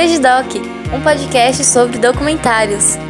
Vejidoc, um podcast sobre documentários.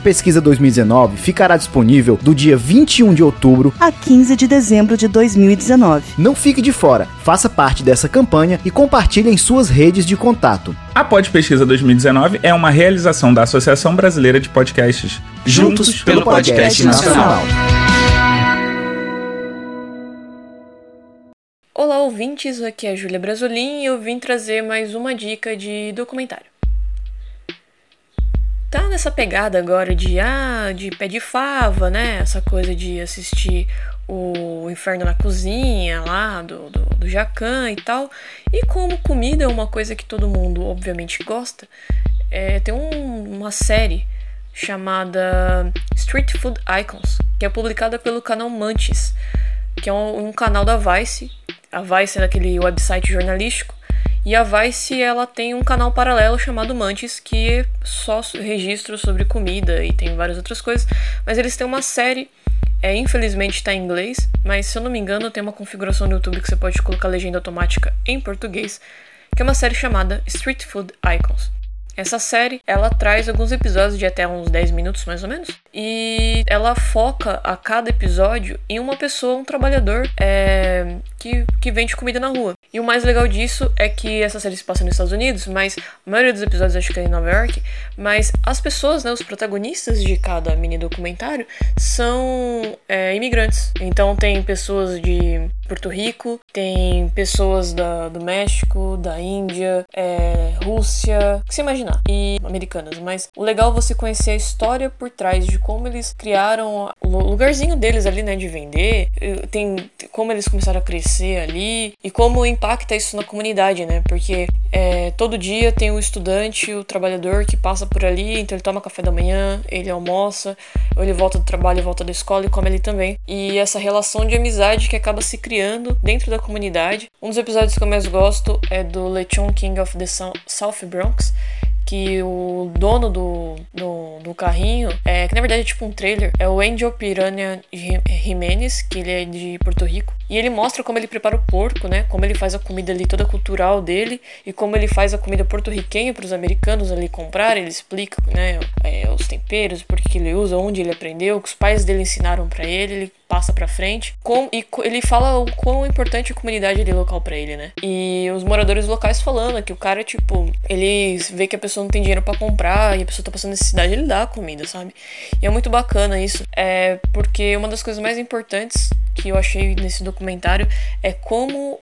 Pesquisa 2019 ficará disponível do dia 21 de outubro a 15 de dezembro de 2019. Não fique de fora, faça parte dessa campanha e compartilhe em suas redes de contato. A Pod Pesquisa 2019 é uma realização da Associação Brasileira de Podcasts. Juntos, Juntos pelo, pelo Podcast, podcast Nacional. Olá, ouvintes, aqui é a Júlia Brasolin e eu vim trazer mais uma dica de documentário tá nessa pegada agora de ah, de pé de fava, né? Essa coisa de assistir o Inferno na Cozinha lá do, do, do Jacan e tal. E como comida é uma coisa que todo mundo obviamente gosta, é, tem um, uma série chamada Street Food Icons, que é publicada pelo canal Mantis, que é um, um canal da Vice. A Vice é aquele website jornalístico e a Vice ela tem um canal paralelo chamado Mantis que só registro sobre comida e tem várias outras coisas, mas eles têm uma série é, infelizmente está em inglês, mas se eu não me engano tem uma configuração no YouTube que você pode colocar legenda automática em português, que é uma série chamada Street Food Icons. Essa série, ela traz alguns episódios de até uns 10 minutos, mais ou menos, e ela foca a cada episódio em uma pessoa, um trabalhador é, que, que vende comida na rua. E o mais legal disso é que essa série se passa nos Estados Unidos, mas a maioria dos episódios acho que é em Nova York, mas as pessoas, né, os protagonistas de cada mini documentário são é, imigrantes. Então tem pessoas de Porto Rico, tem pessoas da, do México, da Índia, é, Rússia, o que você imaginar, e americanas. Mas o legal é você conhecer a história por trás de como eles criaram o lugarzinho deles ali, né, de vender, tem como eles começaram a crescer ali e como impacta isso na comunidade, né? Porque é, todo dia tem o estudante, o trabalhador que passa por ali, então ele toma café da manhã, ele almoça, ou ele volta do trabalho, volta da escola e come ali também. E essa relação de amizade que acaba se criando dentro da comunidade. Um dos episódios que eu mais gosto é do Lechon King of the South Bronx, que o dono do, do, do, carrinho, é, que na verdade é tipo um trailer, é o Angel Piranha Jimenez, que ele é de Porto Rico. E ele mostra como ele prepara o porco, né? Como ele faz a comida ali toda cultural dele e como ele faz a comida porto-riquenha para os americanos ali comprar. Ele explica, né, é, os temperos, por que ele usa, onde ele aprendeu, que os pais dele ensinaram para ele. Ele passa para frente. Com, e ele fala o quão importante a comunidade ali local para ele, né? E os moradores locais falando que o cara, tipo, ele vê que a pessoa não tem dinheiro para comprar e a pessoa tá passando necessidade, ele dá comida, sabe? E é muito bacana isso. É porque uma das coisas mais importantes que eu achei nesse documentário é como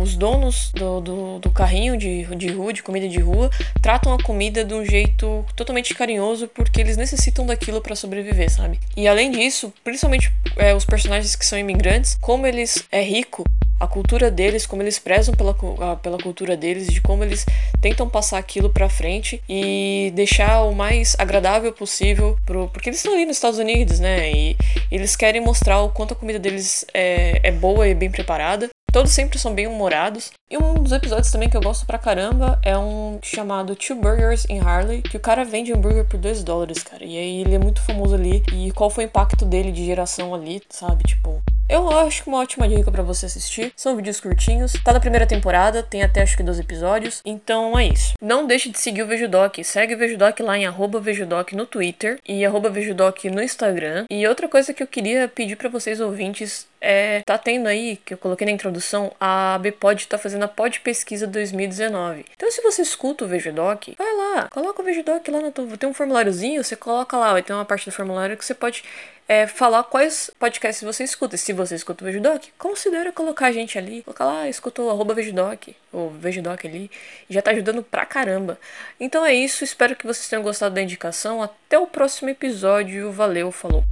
os donos do, do, do, carrinho de, de rua, de comida de rua, tratam a comida de um jeito totalmente carinhoso porque eles necessitam daquilo para sobreviver, sabe? E além disso, principalmente é, os personagens que são imigrantes, como eles é rico a cultura deles, como eles prezam pela, pela cultura deles, de como eles tentam passar aquilo para frente e deixar o mais agradável possível pro, porque eles estão ali nos Estados Unidos, né? E, e eles querem mostrar o quanto a comida deles é, é boa e bem preparada. Todos sempre são bem humorados. E um dos episódios também que eu gosto pra caramba é um chamado Two Burgers in Harley, que o cara vende hambúrguer por 2 dólares, cara. E aí ele é muito famoso ali. E qual foi o impacto dele de geração ali, sabe? Tipo, eu acho que uma ótima dica para você assistir. São vídeos curtinhos. Tá na primeira temporada, tem até acho que 12 episódios. Então é isso. Não deixe de seguir o Vejudoc. Segue o Vejudoc lá em Vejudoc no Twitter e Vejudoc no Instagram. E outra coisa que eu queria pedir para vocês ouvintes é, tá tendo aí, que eu coloquei na introdução, a Bpod tá fazendo a Pod Pesquisa 2019. Então, se você escuta o Vejudoc, vai lá, coloca o Vejudoc lá no. Tem um formuláriozinho, você coloca lá, vai ter uma parte do formulário que você pode é, falar quais podcasts você escuta. Se você escuta o Vejudoc, considera colocar a gente ali. Colocar lá, escuta o Vejudoc, ou Vejudoc ali. Já tá ajudando pra caramba. Então é isso, espero que vocês tenham gostado da indicação. Até o próximo episódio. Valeu, falou.